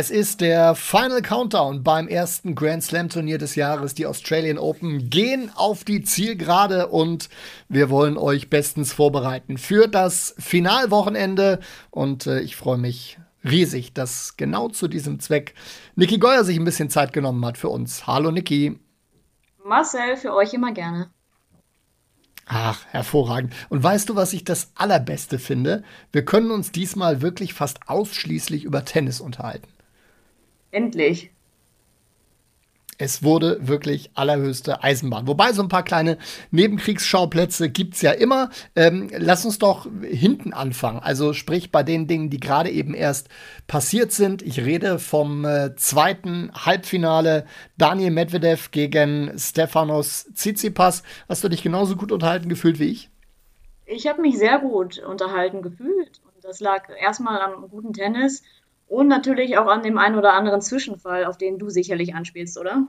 Es ist der Final Countdown beim ersten Grand Slam Turnier des Jahres. Die Australian Open gehen auf die Zielgerade und wir wollen euch bestens vorbereiten für das Finalwochenende. Und äh, ich freue mich riesig, dass genau zu diesem Zweck Niki Geuer sich ein bisschen Zeit genommen hat für uns. Hallo Niki. Marcel, für euch immer gerne. Ach, hervorragend. Und weißt du, was ich das Allerbeste finde? Wir können uns diesmal wirklich fast ausschließlich über Tennis unterhalten. Endlich. Es wurde wirklich allerhöchste Eisenbahn. Wobei so ein paar kleine Nebenkriegsschauplätze gibt es ja immer. Ähm, lass uns doch hinten anfangen. Also sprich bei den Dingen, die gerade eben erst passiert sind. Ich rede vom äh, zweiten Halbfinale Daniel Medvedev gegen Stefanos Tsitsipas. Hast du dich genauso gut unterhalten gefühlt wie ich? Ich habe mich sehr gut unterhalten gefühlt. Und das lag erstmal am guten Tennis und natürlich auch an dem einen oder anderen Zwischenfall, auf den du sicherlich anspielst, oder?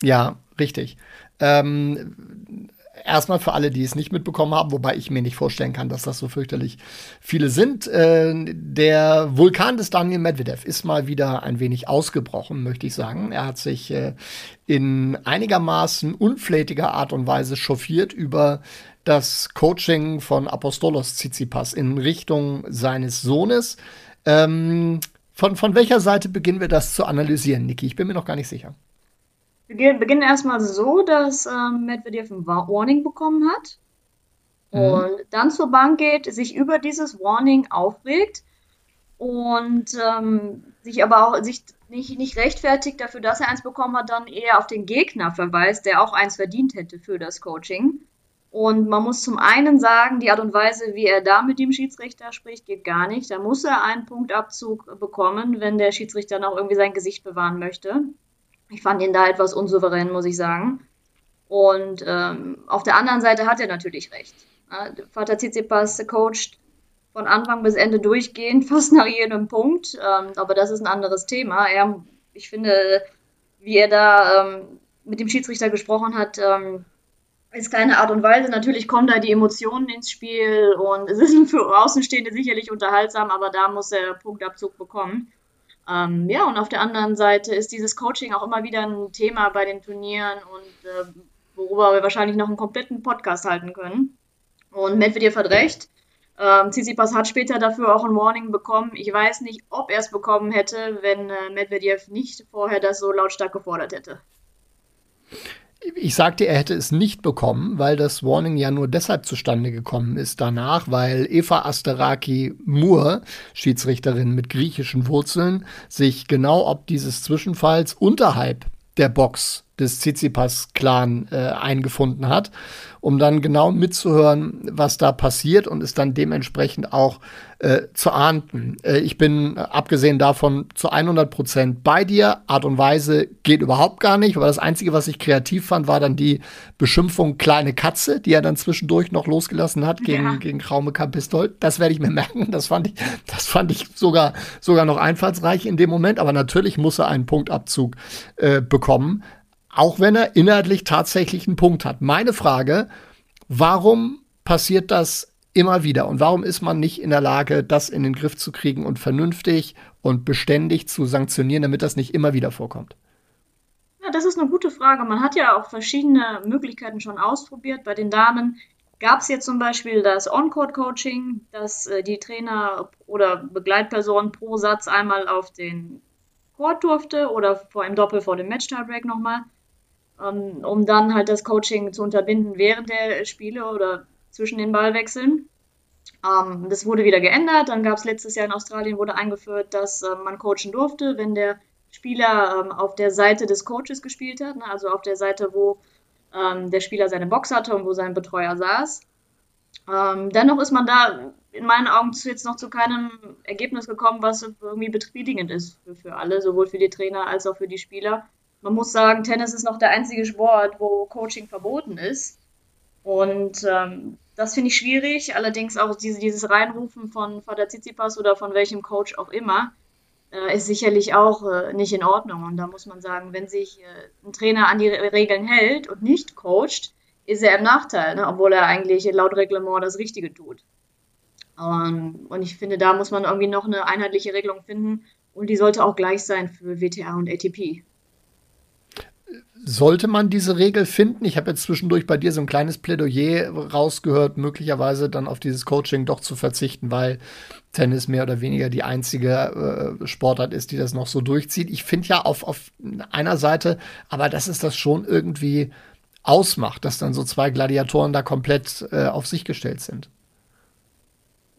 Ja, richtig. Ähm, erstmal für alle, die es nicht mitbekommen haben, wobei ich mir nicht vorstellen kann, dass das so fürchterlich viele sind. Äh, der Vulkan des Daniel Medvedev ist mal wieder ein wenig ausgebrochen, möchte ich sagen. Er hat sich äh, in einigermaßen unflätiger Art und Weise chauffiert über das Coaching von Apostolos Tsitsipas in Richtung seines Sohnes. Ähm, von, von welcher Seite beginnen wir das zu analysieren, Niki? Ich bin mir noch gar nicht sicher. Wir beginnen erstmal so, dass ähm, Medvedev ein Warning bekommen hat mhm. und dann zur Bank geht, sich über dieses Warning aufregt und ähm, sich aber auch sich nicht, nicht rechtfertigt dafür, dass er eins bekommen hat, dann eher auf den Gegner verweist, der auch eins verdient hätte für das Coaching. Und man muss zum einen sagen, die Art und Weise, wie er da mit dem Schiedsrichter spricht, geht gar nicht. Da muss er einen Punktabzug bekommen, wenn der Schiedsrichter noch irgendwie sein Gesicht bewahren möchte. Ich fand ihn da etwas unsouverän, muss ich sagen. Und ähm, auf der anderen Seite hat er natürlich recht. Vater Tsitsipas coacht von Anfang bis Ende durchgehend, fast nach jedem Punkt. Ähm, aber das ist ein anderes Thema. Er, ich finde, wie er da ähm, mit dem Schiedsrichter gesprochen hat, ähm, ist keine Art und Weise. Natürlich kommen da die Emotionen ins Spiel und es ist für Außenstehende sicherlich unterhaltsam, aber da muss er Punktabzug bekommen. Ähm, ja, und auf der anderen Seite ist dieses Coaching auch immer wieder ein Thema bei den Turnieren und äh, worüber wir wahrscheinlich noch einen kompletten Podcast halten können. Und Medvedev hat recht. Ähm, Tsitsipas hat später dafür auch ein Warning bekommen. Ich weiß nicht, ob er es bekommen hätte, wenn äh, Medvedev nicht vorher das so lautstark gefordert hätte ich sagte, er hätte es nicht bekommen, weil das Warning ja nur deshalb zustande gekommen ist danach, weil Eva Asteraki Moore, Schiedsrichterin mit griechischen Wurzeln, sich genau ob dieses Zwischenfalls unterhalb der Box des Tsitsipas-Clan äh, eingefunden hat, um dann genau mitzuhören, was da passiert und es dann dementsprechend auch äh, zu ahnden. Äh, ich bin äh, abgesehen davon zu 100 Prozent bei dir. Art und Weise geht überhaupt gar nicht, aber das Einzige, was ich kreativ fand, war dann die Beschimpfung kleine Katze, die er dann zwischendurch noch losgelassen hat gegen, ja. gegen Kraume Kapistol. Das werde ich mir merken. Das fand ich, das fand ich sogar, sogar noch einfallsreich in dem Moment. Aber natürlich muss er einen Punktabzug äh, bekommen auch wenn er inhaltlich tatsächlich einen Punkt hat. Meine Frage, warum passiert das immer wieder und warum ist man nicht in der Lage, das in den Griff zu kriegen und vernünftig und beständig zu sanktionieren, damit das nicht immer wieder vorkommt? Ja, das ist eine gute Frage. Man hat ja auch verschiedene Möglichkeiten schon ausprobiert. Bei den Damen gab es jetzt zum Beispiel das On-Court-Coaching, dass äh, die Trainer oder Begleitpersonen pro Satz einmal auf den Court durfte oder vor einem Doppel vor dem Match-Tiebreak nochmal um dann halt das Coaching zu unterbinden während der Spiele oder zwischen den Ballwechseln. Ähm, das wurde wieder geändert. Dann gab es letztes Jahr in Australien wurde eingeführt, dass äh, man coachen durfte, wenn der Spieler ähm, auf der Seite des Coaches gespielt hat, ne? also auf der Seite, wo ähm, der Spieler seine Box hatte und wo sein Betreuer saß. Ähm, dennoch ist man da in meinen Augen jetzt noch zu keinem Ergebnis gekommen, was irgendwie befriedigend ist für alle, sowohl für die Trainer als auch für die Spieler man muss sagen, Tennis ist noch der einzige Sport, wo Coaching verboten ist. Und ähm, das finde ich schwierig. Allerdings auch diese, dieses Reinrufen von Vater Tsitsipas oder von welchem Coach auch immer äh, ist sicherlich auch äh, nicht in Ordnung. Und da muss man sagen, wenn sich äh, ein Trainer an die Regeln hält und nicht coacht, ist er im Nachteil, ne? obwohl er eigentlich laut Reglement das Richtige tut. Um, und ich finde, da muss man irgendwie noch eine einheitliche Regelung finden und die sollte auch gleich sein für WTA und ATP. Sollte man diese Regel finden? Ich habe jetzt zwischendurch bei dir so ein kleines Plädoyer rausgehört, möglicherweise dann auf dieses Coaching doch zu verzichten, weil Tennis mehr oder weniger die einzige äh, Sportart ist, die das noch so durchzieht. Ich finde ja auf, auf einer Seite, aber dass es das schon irgendwie ausmacht, dass dann so zwei Gladiatoren da komplett äh, auf sich gestellt sind.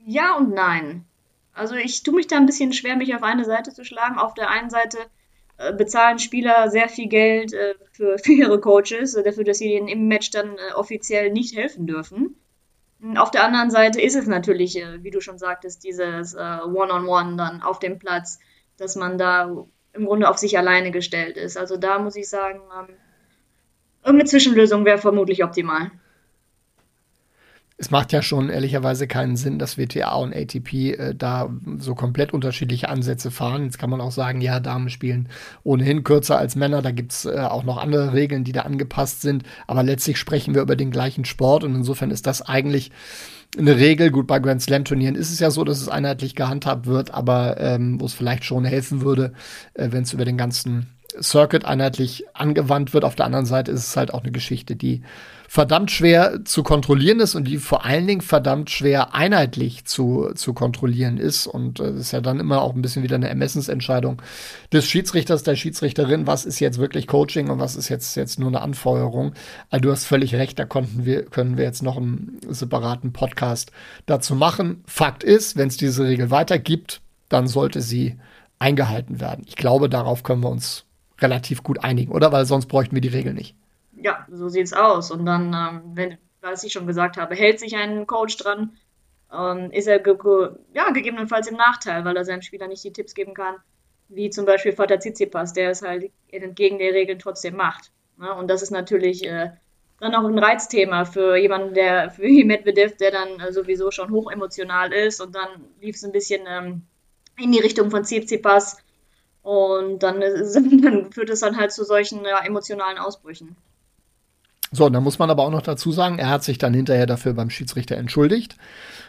Ja und nein. Also ich tue mich da ein bisschen schwer, mich auf eine Seite zu schlagen. Auf der einen Seite bezahlen Spieler sehr viel Geld äh, für, für ihre Coaches, äh, dafür, dass sie ihnen im Match dann offiziell nicht helfen dürfen. Auf der anderen Seite ist es natürlich, wie du schon sagtest, dieses One-on-One -on -One dann auf dem Platz, dass man da im Grunde auf sich alleine gestellt ist. Also da muss ich sagen, ähm, irgendeine Zwischenlösung wäre vermutlich optimal es macht ja schon ehrlicherweise keinen Sinn, dass WTA und ATP äh, da so komplett unterschiedliche Ansätze fahren. Jetzt kann man auch sagen, ja, Damen spielen ohnehin kürzer als Männer. Da gibt es äh, auch noch andere Regeln, die da angepasst sind. Aber letztlich sprechen wir über den gleichen Sport und insofern ist das eigentlich eine Regel. Gut, bei Grand Slam Turnieren ist es ja so, dass es einheitlich gehandhabt wird, aber ähm, wo es vielleicht schon helfen würde, äh, wenn es über den ganzen Circuit einheitlich angewandt wird. Auf der anderen Seite ist es halt auch eine Geschichte, die verdammt schwer zu kontrollieren ist und die vor allen Dingen verdammt schwer einheitlich zu, zu kontrollieren ist. Und äh, ist ja dann immer auch ein bisschen wieder eine Ermessensentscheidung des Schiedsrichters, der Schiedsrichterin, was ist jetzt wirklich Coaching und was ist jetzt, jetzt nur eine Anfeuerung. Also du hast völlig recht, da konnten wir, können wir jetzt noch einen separaten Podcast dazu machen. Fakt ist, wenn es diese Regel weitergibt, dann sollte sie eingehalten werden. Ich glaube, darauf können wir uns relativ gut einigen, oder? Weil sonst bräuchten wir die Regel nicht ja, so sieht es aus. Und dann, ähm, wenn, was ich schon gesagt habe, hält sich ein Coach dran, ähm, ist er ge ge ja, gegebenenfalls im Nachteil, weil er seinem Spieler nicht die Tipps geben kann, wie zum Beispiel Vater Tsitsipas, der es halt entgegen der Regeln trotzdem macht. Ne? Und das ist natürlich äh, dann auch ein Reizthema für jemanden, der, für Medvedev, der dann äh, sowieso schon hochemotional ist und dann lief es ein bisschen ähm, in die Richtung von Tsitsipas und dann, äh, dann führt es dann halt zu solchen ja, emotionalen Ausbrüchen. So, und dann muss man aber auch noch dazu sagen, er hat sich dann hinterher dafür beim Schiedsrichter entschuldigt.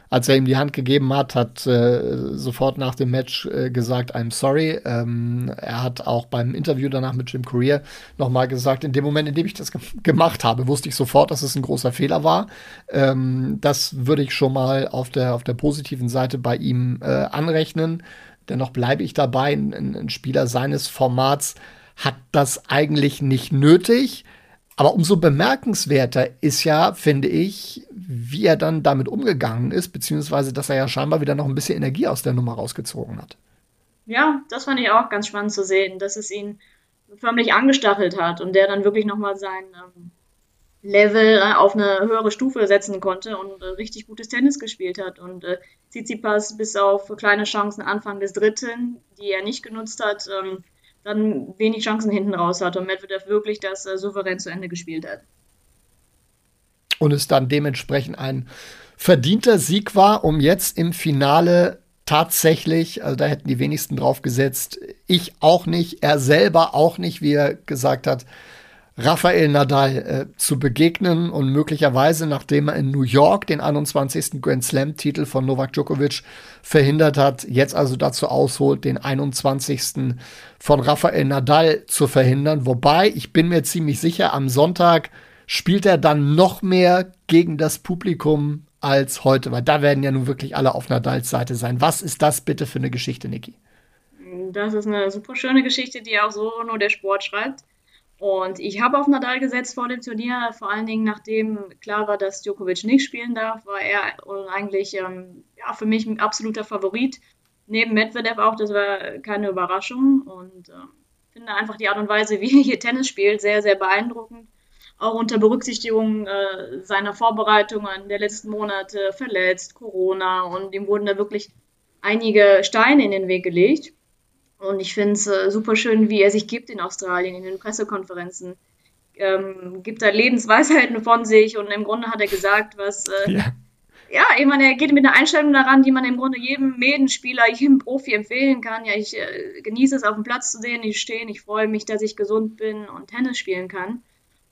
Als er ihm die Hand gegeben hat, hat äh, sofort nach dem Match äh, gesagt, I'm sorry. Ähm, er hat auch beim Interview danach mit Jim Courier nochmal gesagt, in dem Moment, in dem ich das ge gemacht habe, wusste ich sofort, dass es ein großer Fehler war. Ähm, das würde ich schon mal auf der, auf der positiven Seite bei ihm äh, anrechnen. Dennoch bleibe ich dabei, ein, ein Spieler seines Formats hat das eigentlich nicht nötig. Aber umso bemerkenswerter ist ja, finde ich, wie er dann damit umgegangen ist, beziehungsweise dass er ja scheinbar wieder noch ein bisschen Energie aus der Nummer rausgezogen hat. Ja, das fand ich auch ganz spannend zu sehen, dass es ihn förmlich angestachelt hat und der dann wirklich nochmal sein ähm, Level äh, auf eine höhere Stufe setzen konnte und äh, richtig gutes Tennis gespielt hat. Und äh, Tsitsipas bis auf kleine Chancen Anfang des Dritten, die er nicht genutzt hat, ähm, dann wenig Chancen hinten raus hatte und Medvedev wirklich das äh, souverän zu Ende gespielt hat. Und es dann dementsprechend ein verdienter Sieg war, um jetzt im Finale tatsächlich, also da hätten die wenigsten drauf gesetzt, ich auch nicht, er selber auch nicht, wie er gesagt hat, Rafael Nadal äh, zu begegnen und möglicherweise, nachdem er in New York den 21. Grand Slam-Titel von Novak Djokovic verhindert hat, jetzt also dazu ausholt, den 21. von Rafael Nadal zu verhindern. Wobei, ich bin mir ziemlich sicher, am Sonntag spielt er dann noch mehr gegen das Publikum als heute, weil da werden ja nun wirklich alle auf Nadals Seite sein. Was ist das bitte für eine Geschichte, Niki? Das ist eine super schöne Geschichte, die auch so nur der Sport schreibt. Und ich habe auf Nadal gesetzt vor dem Turnier, vor allen Dingen nachdem klar war, dass Djokovic nicht spielen darf, war er eigentlich ähm, ja, für mich ein absoluter Favorit. Neben Medvedev auch, das war keine Überraschung. Und äh, finde einfach die Art und Weise, wie er hier Tennis spielt, sehr, sehr beeindruckend. Auch unter Berücksichtigung äh, seiner Vorbereitungen der letzten Monate, verletzt, Corona und ihm wurden da wirklich einige Steine in den Weg gelegt. Und ich finde es äh, super schön, wie er sich gibt in Australien, in den Pressekonferenzen. ähm, gibt da Lebensweisheiten von sich und im Grunde hat er gesagt, was. Äh, ja. Ja, ich meine, er geht mit einer Einstellung daran, die man im Grunde jedem Medenspieler, jedem Profi empfehlen kann. Ja, ich äh, genieße es, auf dem Platz zu sehen, ich stehe, ich freue mich, dass ich gesund bin und Tennis spielen kann.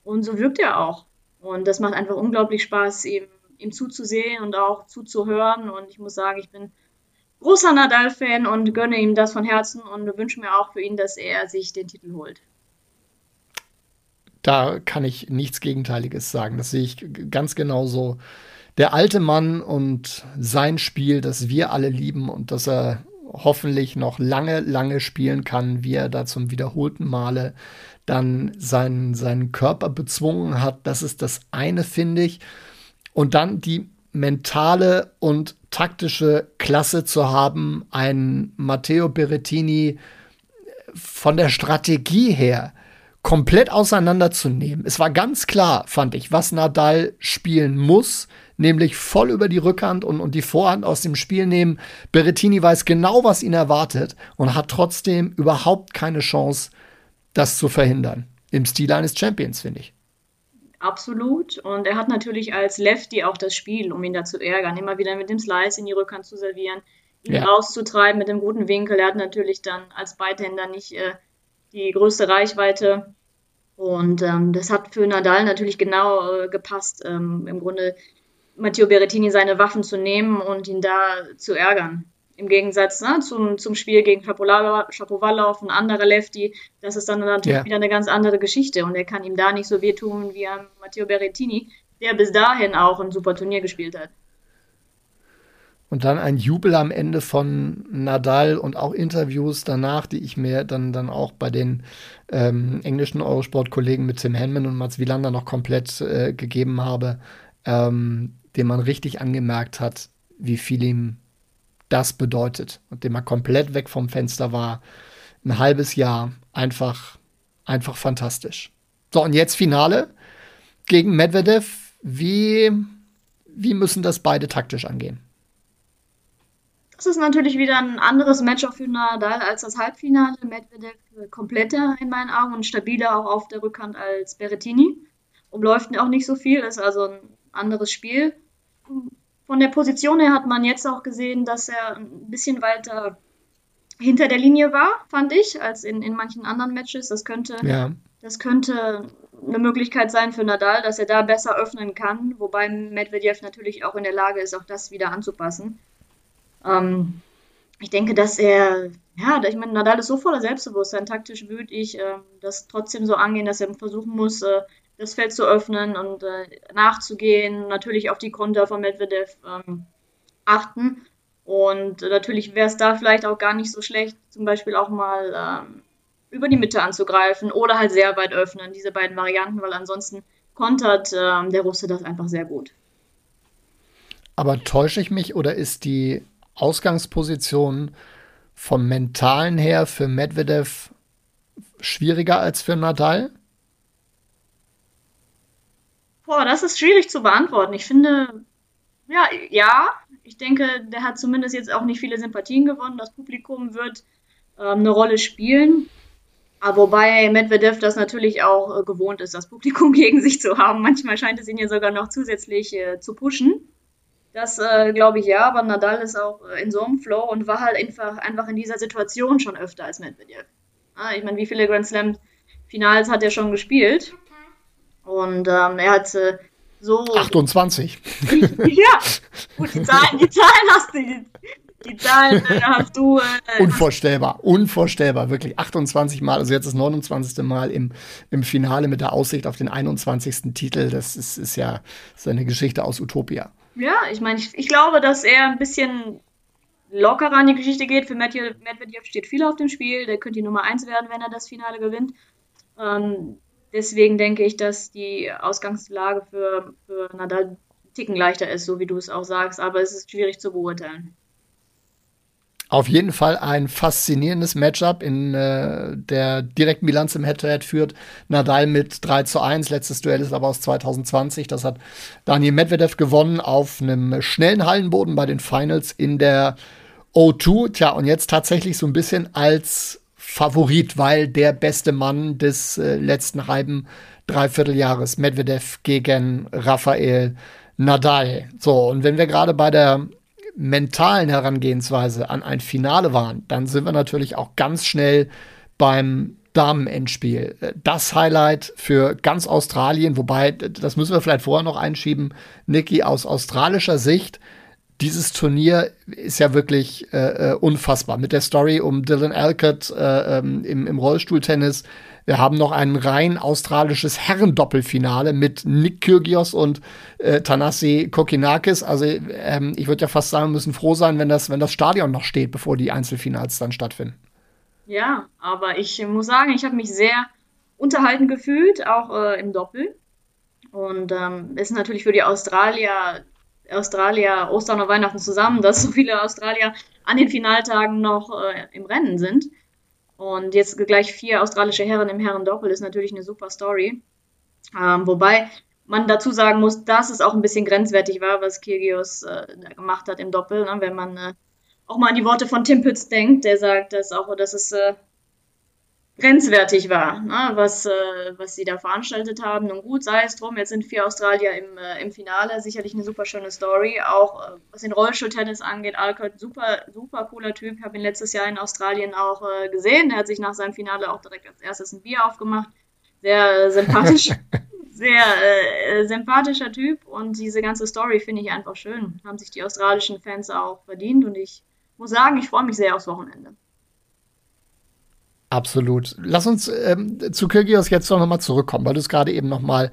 Und so wirkt er auch. Und das macht einfach unglaublich Spaß, ihm, ihm zuzusehen und auch zuzuhören. Und ich muss sagen, ich bin großer Nadal-Fan und gönne ihm das von Herzen und wünsche mir auch für ihn, dass er sich den Titel holt da kann ich nichts Gegenteiliges sagen. Das sehe ich ganz genauso. Der alte Mann und sein Spiel, das wir alle lieben und das er hoffentlich noch lange, lange spielen kann, wie er da zum wiederholten Male dann seinen, seinen Körper bezwungen hat. Das ist das eine, finde ich. Und dann die mentale und taktische Klasse zu haben, ein Matteo Berrettini von der Strategie her komplett auseinanderzunehmen. Es war ganz klar, fand ich, was Nadal spielen muss, nämlich voll über die Rückhand und, und die Vorhand aus dem Spiel nehmen. Berrettini weiß genau, was ihn erwartet und hat trotzdem überhaupt keine Chance, das zu verhindern. Im Stil eines Champions, finde ich. Absolut. Und er hat natürlich als Lefty auch das Spiel, um ihn da zu ärgern, immer wieder mit dem Slice in die Rückhand zu servieren, ihn ja. rauszutreiben mit dem guten Winkel. Er hat natürlich dann als Beidhänder nicht äh, die größte Reichweite. Und ähm, das hat für Nadal natürlich genau äh, gepasst, ähm, im Grunde Matteo Berrettini seine Waffen zu nehmen und ihn da zu ärgern. Im Gegensatz ne, zum, zum Spiel gegen Shapovalov, ein anderer Lefty, das ist dann natürlich ja. wieder eine ganz andere Geschichte und er kann ihm da nicht so wehtun wie Matteo Berrettini, der bis dahin auch ein super Turnier gespielt hat. Und dann ein Jubel am Ende von Nadal und auch Interviews danach, die ich mir dann, dann auch bei den ähm, englischen Eurosport-Kollegen mit Tim Henman und Mats Wielander noch komplett äh, gegeben habe, ähm, dem man richtig angemerkt hat, wie viel ihm das bedeutet und dem er komplett weg vom Fenster war. Ein halbes Jahr, einfach, einfach fantastisch. So, und jetzt Finale gegen Medvedev. Wie, wie müssen das beide taktisch angehen? Das ist natürlich wieder ein anderes Matchup für Nadal als das Halbfinale. Medvedev kompletter in meinen Augen und stabiler auch auf der Rückhand als Berrettini. Umläuft auch nicht so viel, ist also ein anderes Spiel. Von der Position her hat man jetzt auch gesehen, dass er ein bisschen weiter hinter der Linie war, fand ich, als in, in manchen anderen Matches. Das könnte, ja. das könnte eine Möglichkeit sein für Nadal, dass er da besser öffnen kann, wobei Medvedev natürlich auch in der Lage ist, auch das wieder anzupassen. Ähm, ich denke, dass er, ja, ich meine, Nadal ist so voller Selbstbewusstsein, taktisch würde ich äh, das trotzdem so angehen, dass er versuchen muss, äh, das Feld zu öffnen und äh, nachzugehen, natürlich auf die Konter von Medvedev ähm, achten. Und natürlich wäre es da vielleicht auch gar nicht so schlecht, zum Beispiel auch mal ähm, über die Mitte anzugreifen oder halt sehr weit öffnen, diese beiden Varianten, weil ansonsten kontert ähm, der Russe das einfach sehr gut. Aber täusche ich mich oder ist die Ausgangsposition vom Mentalen her für Medvedev schwieriger als für Nadal? Boah, das ist schwierig zu beantworten. Ich finde, ja, ja, ich denke, der hat zumindest jetzt auch nicht viele Sympathien gewonnen. Das Publikum wird ähm, eine Rolle spielen. Aber wobei Medvedev das natürlich auch äh, gewohnt ist, das Publikum gegen sich zu haben. Manchmal scheint es ihn ja sogar noch zusätzlich äh, zu pushen. Das äh, glaube ich ja, aber Nadal ist auch äh, in so einem Flow und war halt einfach, einfach in dieser Situation schon öfter als Medvedev. Ah, ich meine, wie viele Grand Slam Finals hat er schon gespielt? Und ähm, er hat äh, so. 28. ja, gut, die Zahlen, die Zahlen hast du. Die, die Zahlen äh, hast du. Äh, unvorstellbar, unvorstellbar, wirklich. 28 Mal, also jetzt das 29. Mal im, im Finale mit der Aussicht auf den 21. Titel. Das ist, ist ja so eine Geschichte aus Utopia. Ja, ich meine, ich, ich glaube, dass er ein bisschen lockerer an die Geschichte geht. Für Medvedev steht viel auf dem Spiel. Der könnte die Nummer 1 werden, wenn er das Finale gewinnt. Ähm, deswegen denke ich, dass die Ausgangslage für, für Nadal einen Ticken leichter ist, so wie du es auch sagst. Aber es ist schwierig zu beurteilen. Auf jeden Fall ein faszinierendes Matchup in äh, der direkten Bilanz im Head-to-Head -Head führt Nadal mit 3 zu 1. Letztes Duell ist aber aus 2020. Das hat Daniel Medvedev gewonnen auf einem schnellen Hallenboden bei den Finals in der O2. Tja, und jetzt tatsächlich so ein bisschen als Favorit, weil der beste Mann des äh, letzten halben Dreivierteljahres Medvedev gegen Rafael Nadal. So, und wenn wir gerade bei der mentalen Herangehensweise an ein Finale waren, dann sind wir natürlich auch ganz schnell beim Damen-Endspiel. Das Highlight für ganz Australien, wobei, das müssen wir vielleicht vorher noch einschieben, Niki, aus australischer Sicht, dieses Turnier ist ja wirklich äh, äh unfassbar. Mit der Story um Dylan Alcott äh, ähm, im, im Rollstuhltennis. Wir haben noch ein rein australisches Herrendoppelfinale mit Nick Kyrgios und äh, Tanasi Kokinakis. Also ähm, ich würde ja fast sagen, wir müssen froh sein, wenn das, wenn das Stadion noch steht, bevor die Einzelfinals dann stattfinden. Ja, aber ich muss sagen, ich habe mich sehr unterhalten gefühlt, auch äh, im Doppel. Und ähm, ist natürlich für die Australier, Australier Ostern und Weihnachten zusammen, dass so viele Australier an den Finaltagen noch äh, im Rennen sind. Und jetzt gleich vier australische Herren im Herrendoppel ist natürlich eine super Story. Ähm, wobei man dazu sagen muss, dass es auch ein bisschen grenzwertig war, was Kyrgios äh, gemacht hat im Doppel. Ne? Wenn man äh, auch mal an die Worte von Tim Pütz denkt, der sagt, dass auch, dass es äh, grenzwertig war, ne, was, äh, was sie da veranstaltet haben. Und gut, sei es drum, jetzt sind vier Australier im, äh, im Finale, sicherlich eine super schöne Story. Auch äh, was den Rollstuhltennis angeht, Alcott, super, super cooler Typ. Ich habe ihn letztes Jahr in Australien auch äh, gesehen. Er hat sich nach seinem Finale auch direkt als erstes ein Bier aufgemacht. Sehr sympathisch. sehr äh, sympathischer Typ und diese ganze Story finde ich einfach schön. Haben sich die australischen Fans auch verdient und ich muss sagen, ich freue mich sehr aufs Wochenende. Absolut. Lass uns ähm, zu Kyrgios jetzt noch mal zurückkommen, weil du es gerade eben noch mal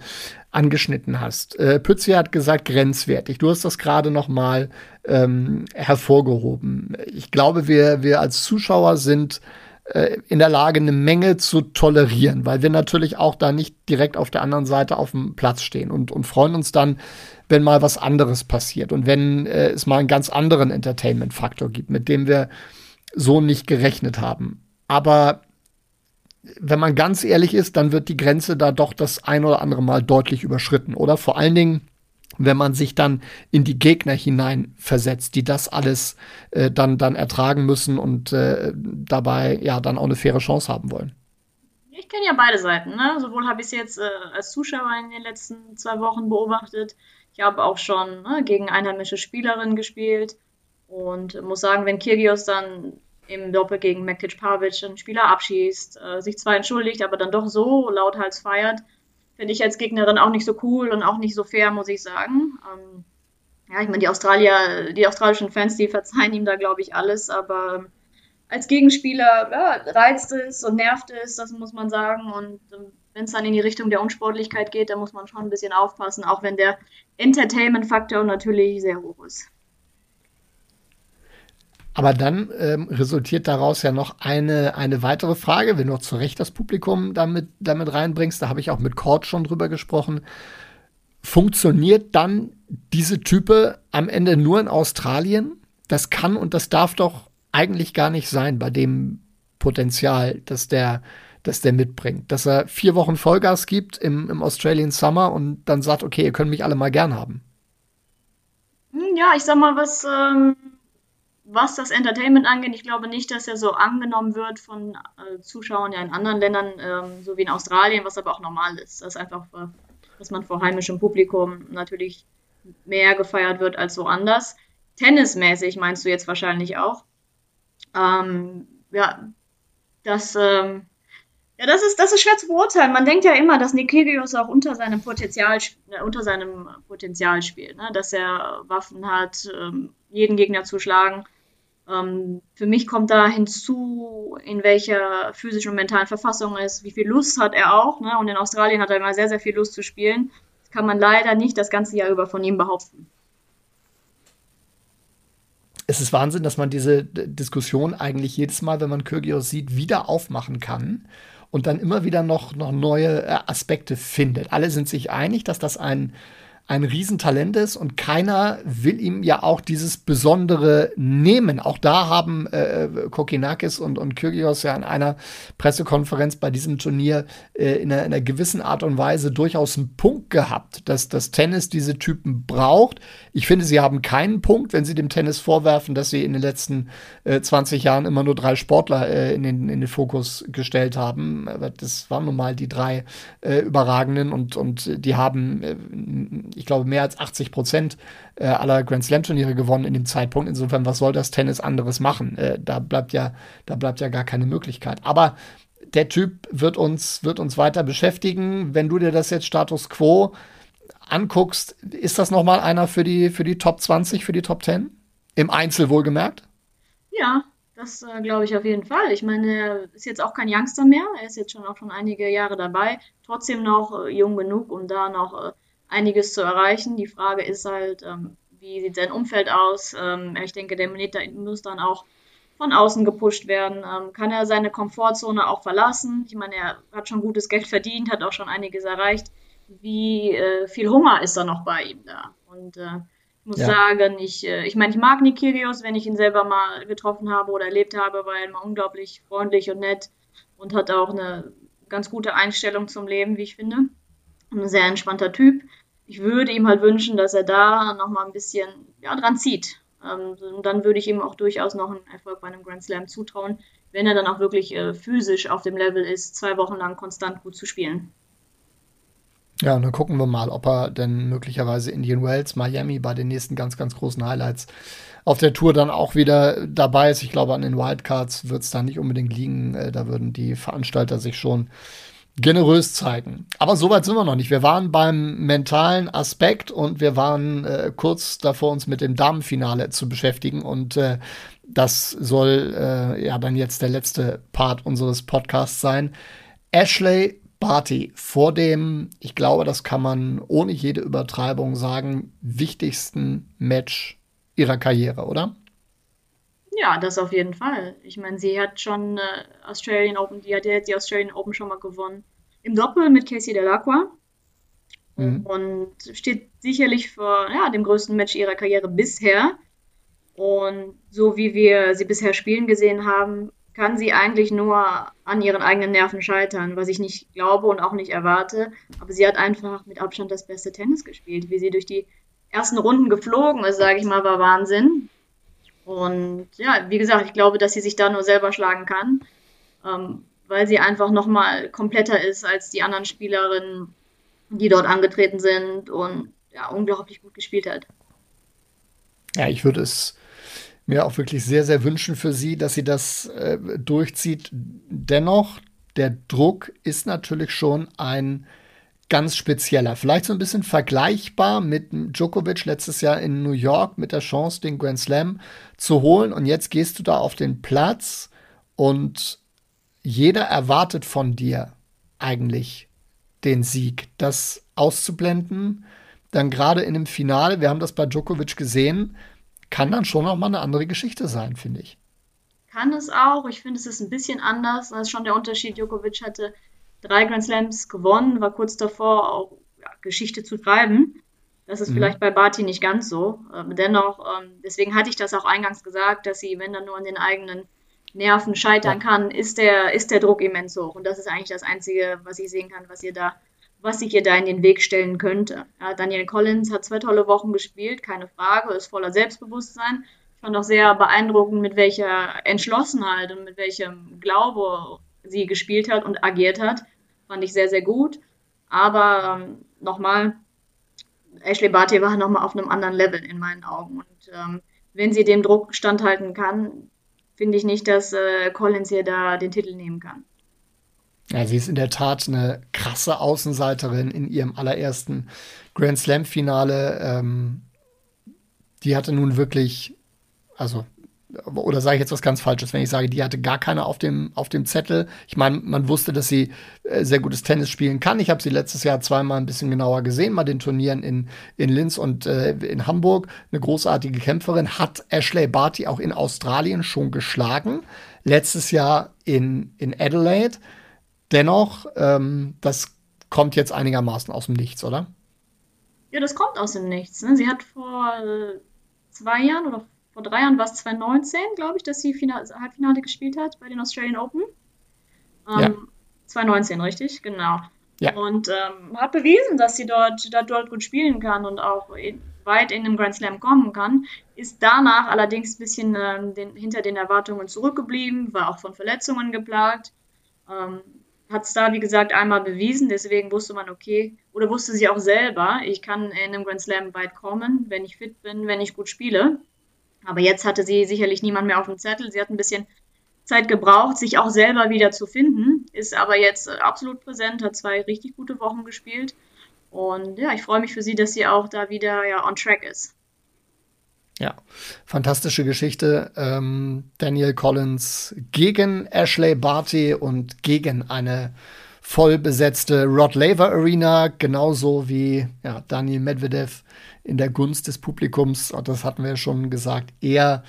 angeschnitten hast. Äh, Pützi hat gesagt grenzwertig. Du hast das gerade noch mal ähm, hervorgehoben. Ich glaube, wir, wir als Zuschauer sind äh, in der Lage, eine Menge zu tolerieren, weil wir natürlich auch da nicht direkt auf der anderen Seite auf dem Platz stehen und, und freuen uns dann, wenn mal was anderes passiert und wenn äh, es mal einen ganz anderen Entertainment-Faktor gibt, mit dem wir so nicht gerechnet haben. Aber wenn man ganz ehrlich ist, dann wird die Grenze da doch das ein oder andere Mal deutlich überschritten, oder? Vor allen Dingen, wenn man sich dann in die Gegner hinein versetzt, die das alles äh, dann, dann ertragen müssen und äh, dabei ja dann auch eine faire Chance haben wollen. Ich kenne ja beide Seiten. Ne? Sowohl habe ich es jetzt äh, als Zuschauer in den letzten zwei Wochen beobachtet, ich habe auch schon ne, gegen einheimische Spielerinnen gespielt und muss sagen, wenn Kirgios dann im Doppel gegen Mekic Pavic einen Spieler abschießt, äh, sich zwar entschuldigt, aber dann doch so lauthals feiert, finde ich als Gegnerin auch nicht so cool und auch nicht so fair, muss ich sagen. Ähm, ja, ich meine, die Australier, die australischen Fans, die verzeihen ihm da, glaube ich, alles, aber als Gegenspieler ja, reizt es und nervt es, das muss man sagen. Und ähm, wenn es dann in die Richtung der Unsportlichkeit geht, dann muss man schon ein bisschen aufpassen, auch wenn der Entertainment-Faktor natürlich sehr hoch ist. Aber dann ähm, resultiert daraus ja noch eine, eine weitere Frage, wenn du auch zu Recht das Publikum damit, damit reinbringst. Da habe ich auch mit Cord schon drüber gesprochen. Funktioniert dann diese Type am Ende nur in Australien? Das kann und das darf doch eigentlich gar nicht sein bei dem Potenzial, das der, das der mitbringt. Dass er vier Wochen Vollgas gibt im, im Australian Summer und dann sagt, okay, ihr könnt mich alle mal gern haben. Hm, ja, ich sag mal, was, ähm, was das Entertainment angeht, ich glaube nicht, dass er so angenommen wird von äh, Zuschauern ja in anderen Ländern, ähm, so wie in Australien, was aber auch normal ist. Das ist einfach, äh, dass man vor heimischem Publikum natürlich mehr gefeiert wird als woanders. Tennismäßig meinst du jetzt wahrscheinlich auch. Ähm, ja, das, ähm, ja, das ist, das ist schwer zu beurteilen. Man denkt ja immer, dass Nikirios auch unter seinem Potenzial, äh, unter seinem Potenzial spielt, ne? dass er Waffen hat, ähm, jeden Gegner zu schlagen. Ähm, für mich kommt da hinzu, in welcher physischen und mentalen Verfassung er ist, wie viel Lust hat er auch. Ne? Und in Australien hat er immer sehr, sehr viel Lust zu spielen. Das kann man leider nicht das ganze Jahr über von ihm behaupten es ist Wahnsinn, dass man diese Diskussion eigentlich jedes Mal, wenn man Kyrgios sieht, wieder aufmachen kann und dann immer wieder noch, noch neue äh, Aspekte findet. Alle sind sich einig, dass das ein, ein Riesentalent ist und keiner will ihm ja auch dieses Besondere nehmen. Auch da haben äh, Kokinakis und, und Kyrgios ja in einer Pressekonferenz bei diesem Turnier äh, in, einer, in, einer, gewissen Art und Weise durchaus einen Punkt gehabt, dass das Tennis diese Typen braucht. Ich finde, sie haben keinen Punkt, wenn sie dem Tennis vorwerfen, dass sie in den letzten äh, 20 Jahren immer nur drei Sportler äh, in, den, in den Fokus gestellt haben. Das waren nun mal die drei äh, überragenden und, und die haben äh, ich glaube, mehr als 80 Prozent äh, aller Grand Slam-Turniere gewonnen in dem Zeitpunkt. Insofern, was soll das Tennis anderes machen? Äh, da bleibt ja, da bleibt ja gar keine Möglichkeit. Aber der Typ wird uns, wird uns weiter beschäftigen. Wenn du dir das jetzt Status Quo anguckst, ist das nochmal einer für die, für die Top 20, für die Top 10? Im Einzel wohlgemerkt? Ja, das äh, glaube ich auf jeden Fall. Ich meine, er ist jetzt auch kein Youngster mehr. Er ist jetzt schon auch schon einige Jahre dabei. Trotzdem noch äh, jung genug, um da noch äh, einiges zu erreichen. Die Frage ist halt, ähm, wie sieht sein Umfeld aus? Ähm, ich denke, der Mineta muss dann auch von außen gepusht werden. Ähm, kann er seine Komfortzone auch verlassen? Ich meine, er hat schon gutes Geld verdient, hat auch schon einiges erreicht. Wie äh, viel Hunger ist da noch bei ihm da? Und äh, ich muss ja. sagen, ich, äh, ich meine, ich mag Nikirios, wenn ich ihn selber mal getroffen habe oder erlebt habe, weil er unglaublich freundlich und nett und hat auch eine ganz gute Einstellung zum Leben, wie ich finde. Ein sehr entspannter Typ ich würde ihm halt wünschen, dass er da nochmal ein bisschen ja, dran zieht. Ähm, und dann würde ich ihm auch durchaus noch einen Erfolg bei einem Grand Slam zutrauen, wenn er dann auch wirklich äh, physisch auf dem Level ist, zwei Wochen lang konstant gut zu spielen. Ja, und dann gucken wir mal, ob er denn möglicherweise Indian Wells, Miami bei den nächsten ganz, ganz großen Highlights auf der Tour dann auch wieder dabei ist. Ich glaube, an den Wildcards wird es da nicht unbedingt liegen. Äh, da würden die Veranstalter sich schon generös zeigen. Aber so weit sind wir noch nicht. Wir waren beim mentalen Aspekt und wir waren äh, kurz davor, uns mit dem Damenfinale zu beschäftigen. Und äh, das soll äh, ja dann jetzt der letzte Part unseres Podcasts sein. Ashley Barty vor dem, ich glaube, das kann man ohne jede Übertreibung sagen, wichtigsten Match ihrer Karriere, oder? Ja, das auf jeden Fall. Ich meine, sie hat schon äh, Australian Open, die hat ja die Australian Open schon mal gewonnen. Im Doppel mit Casey Delacqua. Mhm. Und steht sicherlich vor ja, dem größten Match ihrer Karriere bisher. Und so wie wir sie bisher spielen gesehen haben, kann sie eigentlich nur an ihren eigenen Nerven scheitern, was ich nicht glaube und auch nicht erwarte. Aber sie hat einfach mit Abstand das beste Tennis gespielt. Wie sie durch die ersten Runden geflogen ist, sage ich mal, war Wahnsinn. Und ja, wie gesagt, ich glaube, dass sie sich da nur selber schlagen kann, ähm, weil sie einfach nochmal kompletter ist als die anderen Spielerinnen, die dort angetreten sind und ja, unglaublich gut gespielt hat. Ja, ich würde es mir auch wirklich sehr, sehr wünschen für sie, dass sie das äh, durchzieht. Dennoch, der Druck ist natürlich schon ein ganz spezieller. Vielleicht so ein bisschen vergleichbar mit Djokovic letztes Jahr in New York mit der Chance, den Grand Slam zu holen. Und jetzt gehst du da auf den Platz und jeder erwartet von dir eigentlich den Sieg. Das auszublenden, dann gerade in dem Finale, wir haben das bei Djokovic gesehen, kann dann schon noch mal eine andere Geschichte sein, finde ich. Kann es auch. Ich finde, es ist ein bisschen anders. Das ist schon der Unterschied. Djokovic hatte drei Grand Slams gewonnen, war kurz davor auch ja, Geschichte zu schreiben. Das ist mhm. vielleicht bei Barty nicht ganz so. Ähm, dennoch, ähm, deswegen hatte ich das auch eingangs gesagt, dass sie, wenn dann nur an den eigenen Nerven scheitern kann, ist der, ist der Druck immens hoch. Und das ist eigentlich das Einzige, was ich sehen kann, was ihr da, was ich ihr da in den Weg stellen könnte. Ja, Daniel Collins hat zwei tolle Wochen gespielt, keine Frage, ist voller Selbstbewusstsein. Ich fand auch sehr beeindruckend, mit welcher Entschlossenheit und mit welchem Glaube sie gespielt hat und agiert hat. Fand ich sehr, sehr gut. Aber ähm, nochmal, Ashley Barty war nochmal auf einem anderen Level in meinen Augen. Und ähm, wenn sie dem Druck standhalten kann, finde ich nicht, dass äh, Collins hier da den Titel nehmen kann. Ja, sie ist in der Tat eine krasse Außenseiterin in ihrem allerersten Grand Slam-Finale. Ähm, die hatte nun wirklich, also oder sage ich jetzt was ganz Falsches, wenn ich sage, die hatte gar keine auf dem, auf dem Zettel. Ich meine, man wusste, dass sie äh, sehr gutes Tennis spielen kann. Ich habe sie letztes Jahr zweimal ein bisschen genauer gesehen, mal den Turnieren in, in Linz und äh, in Hamburg. Eine großartige Kämpferin, hat Ashley Barty auch in Australien schon geschlagen. Letztes Jahr in, in Adelaide. Dennoch, ähm, das kommt jetzt einigermaßen aus dem Nichts, oder? Ja, das kommt aus dem Nichts. Ne? Sie hat vor äh, zwei Jahren oder vor drei Jahren war es 2019, glaube ich, dass sie Final Halbfinale gespielt hat bei den Australian Open. Ähm, ja. 2019, richtig? Genau. Ja. Und ähm, hat bewiesen, dass sie dort, da dort gut spielen kann und auch in, weit in den Grand Slam kommen kann. Ist danach allerdings ein bisschen ähm, den, hinter den Erwartungen zurückgeblieben, war auch von Verletzungen geplagt. Ähm, hat es da, wie gesagt, einmal bewiesen, deswegen wusste man, okay, oder wusste sie auch selber, ich kann in einem Grand Slam weit kommen, wenn ich fit bin, wenn ich gut spiele. Aber jetzt hatte sie sicherlich niemand mehr auf dem Zettel. Sie hat ein bisschen Zeit gebraucht, sich auch selber wieder zu finden, ist aber jetzt äh, absolut präsent, hat zwei richtig gute Wochen gespielt. Und ja, ich freue mich für sie, dass sie auch da wieder ja, on track ist. Ja, fantastische Geschichte. Ähm, Daniel Collins gegen Ashley Barty und gegen eine voll besetzte Rod Laver Arena, genauso wie ja, Daniel Medvedev in der Gunst des Publikums. Und das hatten wir schon gesagt, eher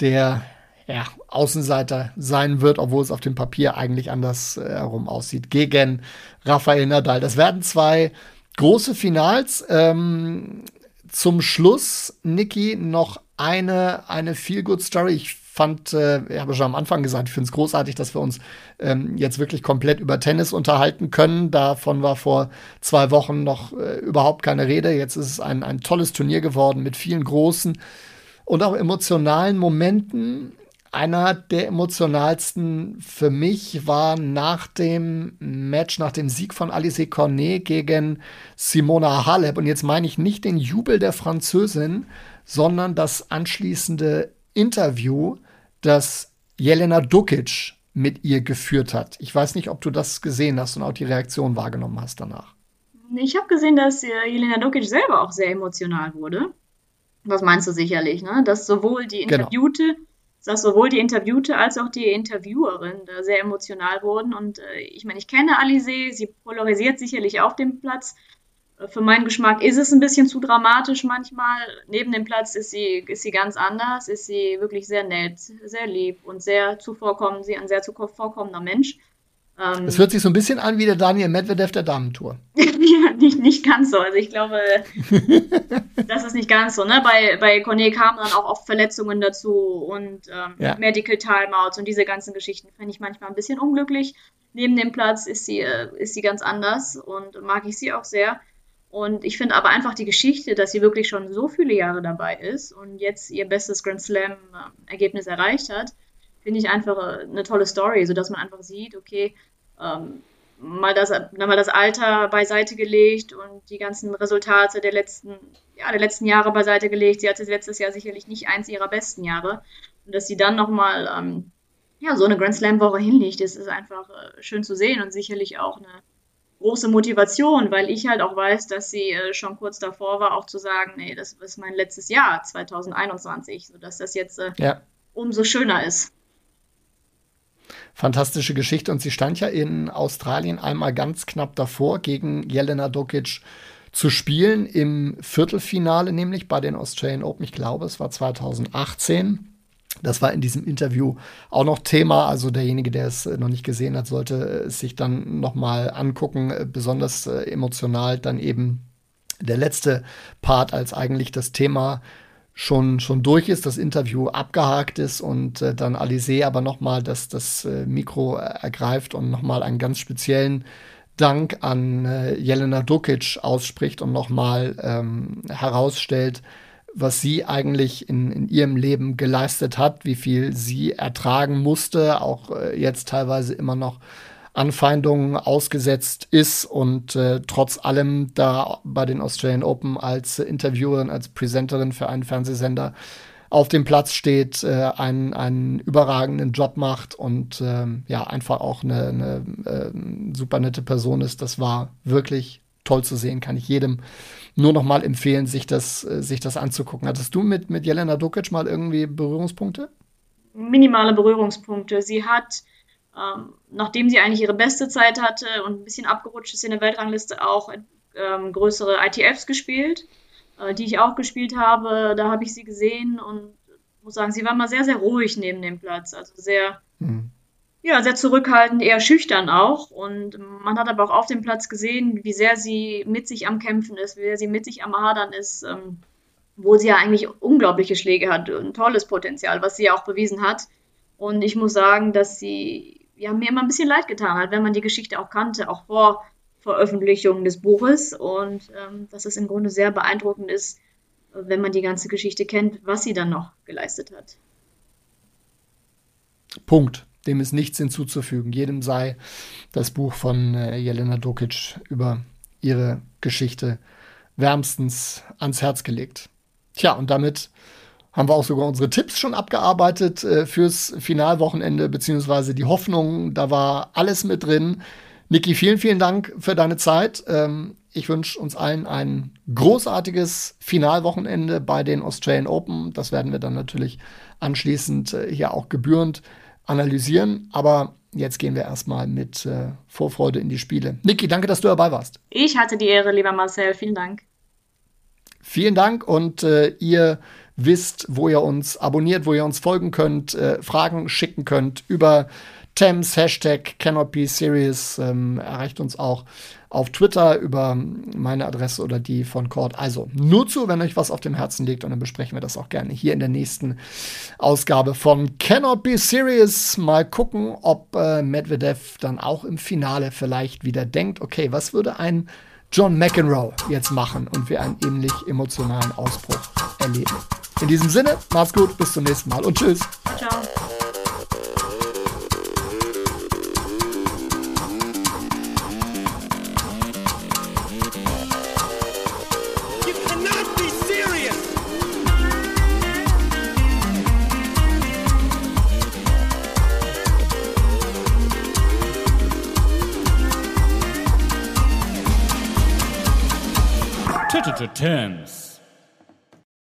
der ja, Außenseiter sein wird, obwohl es auf dem Papier eigentlich anders äh, herum aussieht, gegen Rafael Nadal. Das werden zwei große Finals. Ähm, zum Schluss, Niki, noch eine, eine Feel-Good-Story. Ich fand, äh, ich habe schon am Anfang gesagt, ich finde es großartig, dass wir uns ähm, jetzt wirklich komplett über Tennis unterhalten können. Davon war vor zwei Wochen noch äh, überhaupt keine Rede. Jetzt ist es ein, ein tolles Turnier geworden mit vielen großen und auch emotionalen Momenten. Einer der emotionalsten für mich war nach dem Match, nach dem Sieg von Alice Cornet gegen Simona Halep. Und jetzt meine ich nicht den Jubel der Französin, sondern das anschließende Interview, das Jelena Dukic mit ihr geführt hat. Ich weiß nicht, ob du das gesehen hast und auch die Reaktion wahrgenommen hast danach. Ich habe gesehen, dass Jelena Dukic selber auch sehr emotional wurde. Das meinst du sicherlich, ne? Dass sowohl die genau. Interviewte genau dass sowohl die Interviewte als auch die Interviewerin da sehr emotional wurden. Und äh, ich meine, ich kenne Alice, sie polarisiert sicherlich auf dem Platz. Für meinen Geschmack ist es ein bisschen zu dramatisch manchmal. Neben dem Platz ist sie, ist sie ganz anders, ist sie wirklich sehr nett, sehr lieb und sehr zuvorkommend, sie ein sehr zuvorkommender Mensch. Ähm, es hört sich so ein bisschen an wie der Daniel Medvedev der Damentour. ja, nicht, nicht ganz so. Also ich glaube, das ist nicht ganz so. Ne? Bei, bei Cornet kamen dann auch oft Verletzungen dazu und ähm, ja. Medical Timeouts und diese ganzen Geschichten fände ich manchmal ein bisschen unglücklich. Neben dem Platz ist sie, äh, ist sie ganz anders und mag ich sie auch sehr. Und ich finde aber einfach die Geschichte, dass sie wirklich schon so viele Jahre dabei ist und jetzt ihr bestes Grand Slam-Ergebnis erreicht hat, finde ich einfach äh, eine tolle Story, sodass man einfach sieht, okay, ähm, mal, das, mal das Alter beiseite gelegt und die ganzen Resultate der letzten, ja, der letzten Jahre beiseite gelegt. Sie hatte letztes Jahr sicherlich nicht eins ihrer besten Jahre. Und dass sie dann nochmal ähm, ja, so eine Grand Slam-Woche hinlegt, das ist einfach äh, schön zu sehen und sicherlich auch eine große Motivation, weil ich halt auch weiß, dass sie äh, schon kurz davor war, auch zu sagen, nee, das ist mein letztes Jahr, 2021, sodass das jetzt äh, ja. umso schöner ist fantastische Geschichte. Und sie stand ja in Australien einmal ganz knapp davor, gegen Jelena Dokic zu spielen, im Viertelfinale, nämlich bei den Australian Open. Ich glaube, es war 2018. Das war in diesem Interview auch noch Thema. Also derjenige, der es noch nicht gesehen hat, sollte es sich dann noch mal angucken. Besonders äh, emotional dann eben der letzte Part, als eigentlich das Thema schon, schon durch ist, das Interview abgehakt ist und äh, dann Alice aber nochmal das, das äh, Mikro ergreift und nochmal einen ganz speziellen Dank an äh, Jelena Dukic ausspricht und nochmal ähm, herausstellt, was sie eigentlich in, in ihrem Leben geleistet hat, wie viel sie ertragen musste, auch äh, jetzt teilweise immer noch Anfeindungen ausgesetzt ist und äh, trotz allem da bei den Australian Open als Interviewerin, als Presenterin für einen Fernsehsender auf dem Platz steht, äh, einen, einen überragenden Job macht und ähm, ja, einfach auch eine, eine äh, super nette Person ist. Das war wirklich toll zu sehen, kann ich jedem nur noch mal empfehlen, sich das, äh, sich das anzugucken. Hattest du mit, mit Jelena Dukic mal irgendwie Berührungspunkte? Minimale Berührungspunkte. Sie hat ähm, nachdem sie eigentlich ihre beste Zeit hatte und ein bisschen abgerutscht ist in der Weltrangliste, auch ähm, größere ITFs gespielt, äh, die ich auch gespielt habe. Da habe ich sie gesehen und muss sagen, sie war mal sehr, sehr ruhig neben dem Platz. Also sehr, mhm. Ja, sehr zurückhaltend, eher schüchtern auch. Und man hat aber auch auf dem Platz gesehen, wie sehr sie mit sich am Kämpfen ist, wie sehr sie mit sich am Hadern ist, ähm, wo sie ja eigentlich unglaubliche Schläge hat, ein tolles Potenzial, was sie ja auch bewiesen hat. Und ich muss sagen, dass sie ja, mir immer ein bisschen leid getan hat, wenn man die Geschichte auch kannte, auch vor Veröffentlichung des Buches. Und ähm, dass es im Grunde sehr beeindruckend ist, wenn man die ganze Geschichte kennt, was sie dann noch geleistet hat. Punkt. Dem ist nichts hinzuzufügen. Jedem sei das Buch von äh, Jelena Dokic über ihre Geschichte wärmstens ans Herz gelegt. Tja, und damit haben wir auch sogar unsere Tipps schon abgearbeitet äh, fürs Finalwochenende, beziehungsweise die Hoffnung, da war alles mit drin. Niki, vielen, vielen Dank für deine Zeit. Ähm, ich wünsche uns allen ein großartiges Finalwochenende bei den Australian Open. Das werden wir dann natürlich anschließend äh, hier auch gebührend analysieren. Aber jetzt gehen wir erstmal mit äh, Vorfreude in die Spiele. Niki, danke, dass du dabei warst. Ich hatte die Ehre, lieber Marcel. Vielen Dank. Vielen Dank und äh, ihr wisst, wo ihr uns abonniert, wo ihr uns folgen könnt, äh, Fragen schicken könnt über Thames, Hashtag Cannot Be Serious, ähm, erreicht uns auch auf Twitter über meine Adresse oder die von Cord. Also nur zu, wenn euch was auf dem Herzen liegt und dann besprechen wir das auch gerne hier in der nächsten Ausgabe von Cannot Be Serious. Mal gucken, ob äh, Medvedev dann auch im Finale vielleicht wieder denkt, okay, was würde ein John McEnroe jetzt machen und wir einen ähnlich emotionalen Ausbruch erleben. In diesem Sinne, macht's gut, bis zum nächsten Mal und tschüss. Ciao. Thames.